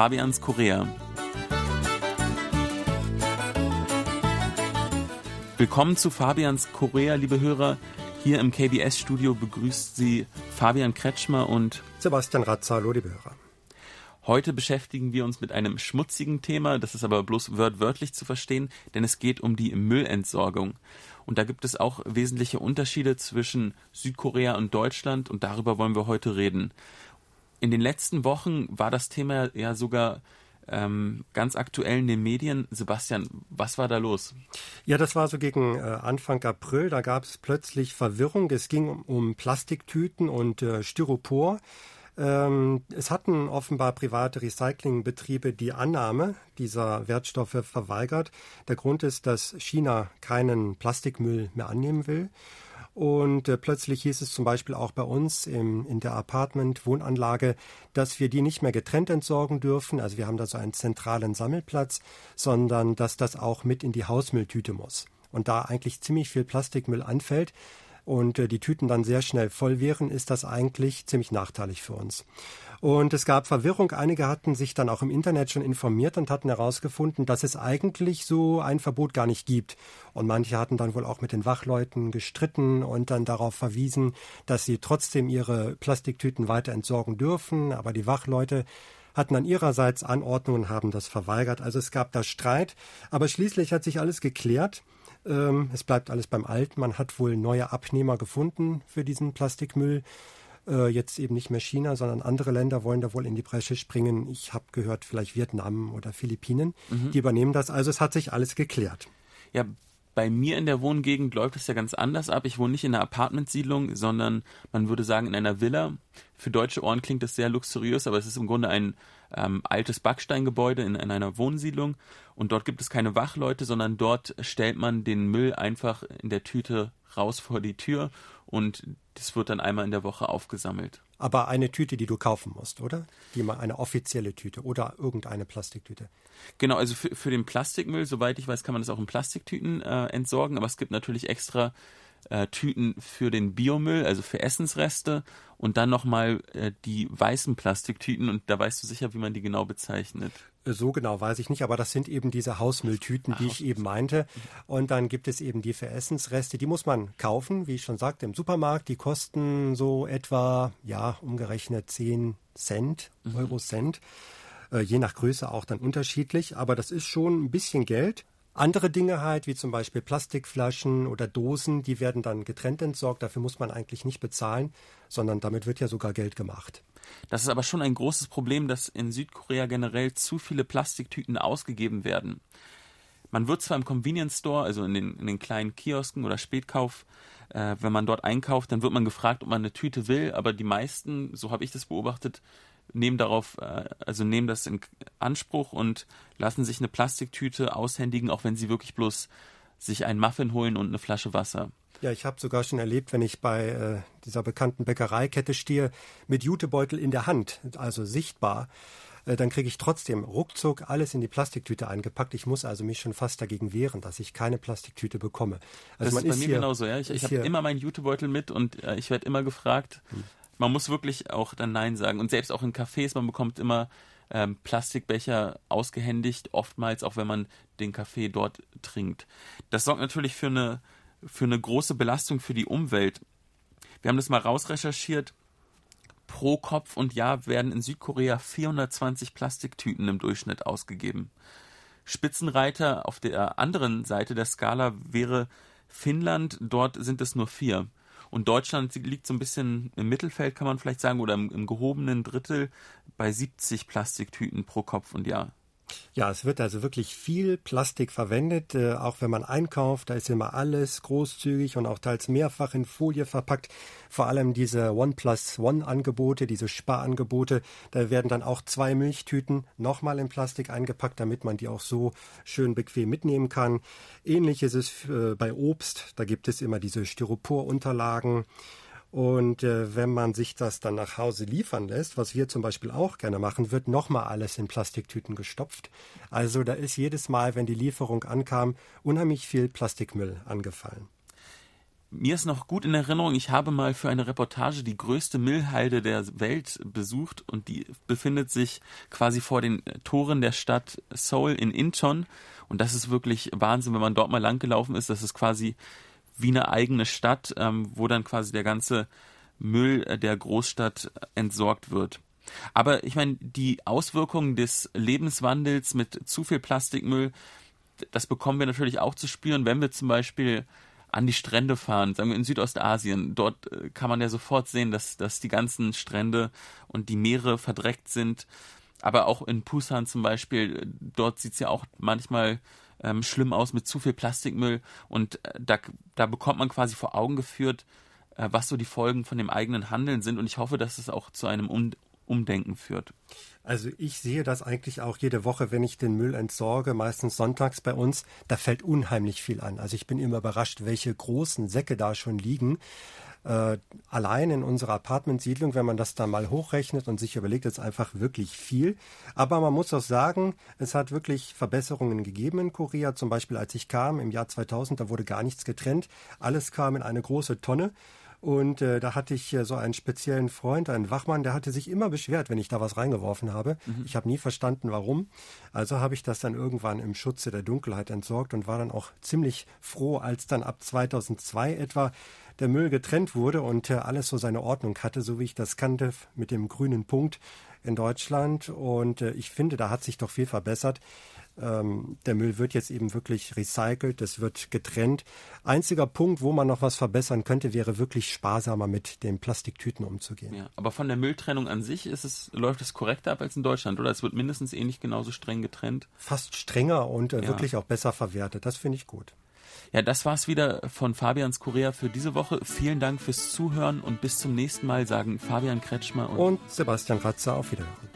Fabians Korea. Willkommen zu Fabians Korea, liebe Hörer. Hier im KBS-Studio begrüßt Sie Fabian Kretschmer und Sebastian Razzalo, liebe Hörer. Heute beschäftigen wir uns mit einem schmutzigen Thema, das ist aber bloß wörtlich zu verstehen, denn es geht um die Müllentsorgung. Und da gibt es auch wesentliche Unterschiede zwischen Südkorea und Deutschland und darüber wollen wir heute reden. In den letzten Wochen war das Thema ja sogar ähm, ganz aktuell in den Medien. Sebastian, was war da los? Ja, das war so gegen äh, Anfang April. Da gab es plötzlich Verwirrung. Es ging um, um Plastiktüten und äh, Styropor. Ähm, es hatten offenbar private Recyclingbetriebe die Annahme dieser Wertstoffe verweigert. Der Grund ist, dass China keinen Plastikmüll mehr annehmen will. Und äh, plötzlich hieß es zum Beispiel auch bei uns im, in der Apartment-Wohnanlage, dass wir die nicht mehr getrennt entsorgen dürfen. Also wir haben da so einen zentralen Sammelplatz, sondern dass das auch mit in die Hausmülltüte muss. Und da eigentlich ziemlich viel Plastikmüll anfällt, und äh, die Tüten dann sehr schnell voll wären, ist das eigentlich ziemlich nachteilig für uns. Und es gab Verwirrung. Einige hatten sich dann auch im Internet schon informiert und hatten herausgefunden, dass es eigentlich so ein Verbot gar nicht gibt. Und manche hatten dann wohl auch mit den Wachleuten gestritten und dann darauf verwiesen, dass sie trotzdem ihre Plastiktüten weiter entsorgen dürfen. Aber die Wachleute hatten dann ihrerseits Anordnungen, haben das verweigert. Also es gab da Streit. Aber schließlich hat sich alles geklärt. Ähm, es bleibt alles beim Alten. Man hat wohl neue Abnehmer gefunden für diesen Plastikmüll. Äh, jetzt eben nicht mehr China, sondern andere Länder wollen da wohl in die Bresche springen. Ich habe gehört, vielleicht Vietnam oder Philippinen. Mhm. Die übernehmen das. Also es hat sich alles geklärt. Ja, bei mir in der Wohngegend läuft es ja ganz anders ab. Ich wohne nicht in einer Apartmentsiedlung, sondern man würde sagen in einer Villa. Für deutsche Ohren klingt das sehr luxuriös, aber es ist im Grunde ein ähm, altes Backsteingebäude in, in einer Wohnsiedlung. Und dort gibt es keine Wachleute, sondern dort stellt man den Müll einfach in der Tüte raus vor die Tür und das wird dann einmal in der Woche aufgesammelt. Aber eine Tüte, die du kaufen musst, oder? Die mal eine offizielle Tüte oder irgendeine Plastiktüte. Genau, also für, für den Plastikmüll, soweit ich weiß, kann man das auch in Plastiktüten äh, entsorgen, aber es gibt natürlich extra äh, Tüten für den Biomüll, also für Essensreste und dann nochmal äh, die weißen Plastiktüten und da weißt du sicher, wie man die genau bezeichnet. So genau weiß ich nicht, aber das sind eben diese Hausmülltüten, die ich eben meinte. Und dann gibt es eben die für Essensreste, die muss man kaufen, wie ich schon sagte, im Supermarkt. Die kosten so etwa, ja, umgerechnet 10 Cent, mhm. Euro Cent. Äh, je nach Größe auch dann unterschiedlich, aber das ist schon ein bisschen Geld. Andere Dinge halt, wie zum Beispiel Plastikflaschen oder Dosen, die werden dann getrennt entsorgt. Dafür muss man eigentlich nicht bezahlen, sondern damit wird ja sogar Geld gemacht. Das ist aber schon ein großes Problem, dass in Südkorea generell zu viele Plastiktüten ausgegeben werden. Man wird zwar im Convenience Store, also in den, in den kleinen Kiosken oder Spätkauf, äh, wenn man dort einkauft, dann wird man gefragt, ob man eine Tüte will, aber die meisten, so habe ich das beobachtet, nehmen darauf, äh, also nehmen das in Anspruch und lassen sich eine Plastiktüte aushändigen, auch wenn sie wirklich bloß sich einen Muffin holen und eine Flasche Wasser. Ja, ich habe sogar schon erlebt, wenn ich bei äh, dieser bekannten Bäckereikette stehe, mit Jutebeutel in der Hand, also sichtbar, äh, dann kriege ich trotzdem ruckzuck alles in die Plastiktüte eingepackt. Ich muss also mich schon fast dagegen wehren, dass ich keine Plastiktüte bekomme. Also das ist bei ist mir genauso, ja. Ich, ich habe immer meinen Jutebeutel mit und äh, ich werde immer gefragt. Hm man muss wirklich auch dann Nein sagen. Und selbst auch in Cafés, man bekommt immer ähm, Plastikbecher ausgehändigt, oftmals auch wenn man den Kaffee dort trinkt. Das sorgt natürlich für eine, für eine große Belastung für die Umwelt. Wir haben das mal rausrecherchiert. Pro Kopf und Jahr werden in Südkorea 420 Plastiktüten im Durchschnitt ausgegeben. Spitzenreiter auf der anderen Seite der Skala wäre Finnland, dort sind es nur vier. Und Deutschland liegt so ein bisschen im Mittelfeld, kann man vielleicht sagen, oder im, im gehobenen Drittel bei 70 Plastiktüten pro Kopf und Jahr. Ja, es wird also wirklich viel Plastik verwendet, äh, auch wenn man einkauft, da ist immer alles großzügig und auch teils mehrfach in Folie verpackt. Vor allem diese One Plus One Angebote, diese Sparangebote, da werden dann auch zwei Milchtüten nochmal in Plastik eingepackt, damit man die auch so schön bequem mitnehmen kann. Ähnlich ist es äh, bei Obst, da gibt es immer diese Styroporunterlagen. Und äh, wenn man sich das dann nach Hause liefern lässt, was wir zum Beispiel auch gerne machen, wird nochmal alles in Plastiktüten gestopft. Also da ist jedes Mal, wenn die Lieferung ankam, unheimlich viel Plastikmüll angefallen. mir ist noch gut in Erinnerung, ich habe mal für eine Reportage die größte Müllhalde der Welt besucht und die befindet sich quasi vor den Toren der Stadt Seoul in Incheon. Und das ist wirklich Wahnsinn, wenn man dort mal langgelaufen ist. Das ist quasi wie eine eigene Stadt, ähm, wo dann quasi der ganze Müll der Großstadt entsorgt wird. Aber ich meine, die Auswirkungen des Lebenswandels mit zu viel Plastikmüll, das bekommen wir natürlich auch zu spüren, wenn wir zum Beispiel an die Strände fahren, sagen wir in Südostasien. Dort äh, kann man ja sofort sehen, dass, dass die ganzen Strände und die Meere verdreckt sind. Aber auch in Busan zum Beispiel, dort sieht es ja auch manchmal ähm, schlimm aus mit zu viel Plastikmüll. Und äh, da, da bekommt man quasi vor Augen geführt, äh, was so die Folgen von dem eigenen Handeln sind. Und ich hoffe, dass es auch zu einem um Umdenken führt. Also ich sehe das eigentlich auch jede Woche, wenn ich den Müll entsorge, meistens sonntags bei uns, da fällt unheimlich viel an. Also ich bin immer überrascht, welche großen Säcke da schon liegen. Äh, allein in unserer Apartmentsiedlung, wenn man das da mal hochrechnet und sich überlegt, ist einfach wirklich viel. Aber man muss auch sagen, es hat wirklich Verbesserungen gegeben in Korea. Zum Beispiel, als ich kam im Jahr 2000, da wurde gar nichts getrennt. Alles kam in eine große Tonne. Und äh, da hatte ich äh, so einen speziellen Freund, einen Wachmann, der hatte sich immer beschwert, wenn ich da was reingeworfen habe. Mhm. Ich habe nie verstanden, warum. Also habe ich das dann irgendwann im Schutze der Dunkelheit entsorgt und war dann auch ziemlich froh, als dann ab 2002 etwa der Müll getrennt wurde und äh, alles so seine Ordnung hatte, so wie ich das kannte mit dem grünen Punkt in Deutschland. Und äh, ich finde, da hat sich doch viel verbessert. Ähm, der Müll wird jetzt eben wirklich recycelt, es wird getrennt. Einziger Punkt, wo man noch was verbessern könnte, wäre wirklich sparsamer mit den Plastiktüten umzugehen. Ja, aber von der Mülltrennung an sich ist es, läuft es korrekter ab als in Deutschland, oder? Es wird mindestens ähnlich genauso streng getrennt. Fast strenger und äh, ja. wirklich auch besser verwertet. Das finde ich gut. Ja, das war's wieder von Fabians Korea für diese Woche. Vielen Dank fürs Zuhören und bis zum nächsten Mal sagen Fabian Kretschmer und, und Sebastian Ratzer auf Wiederhören.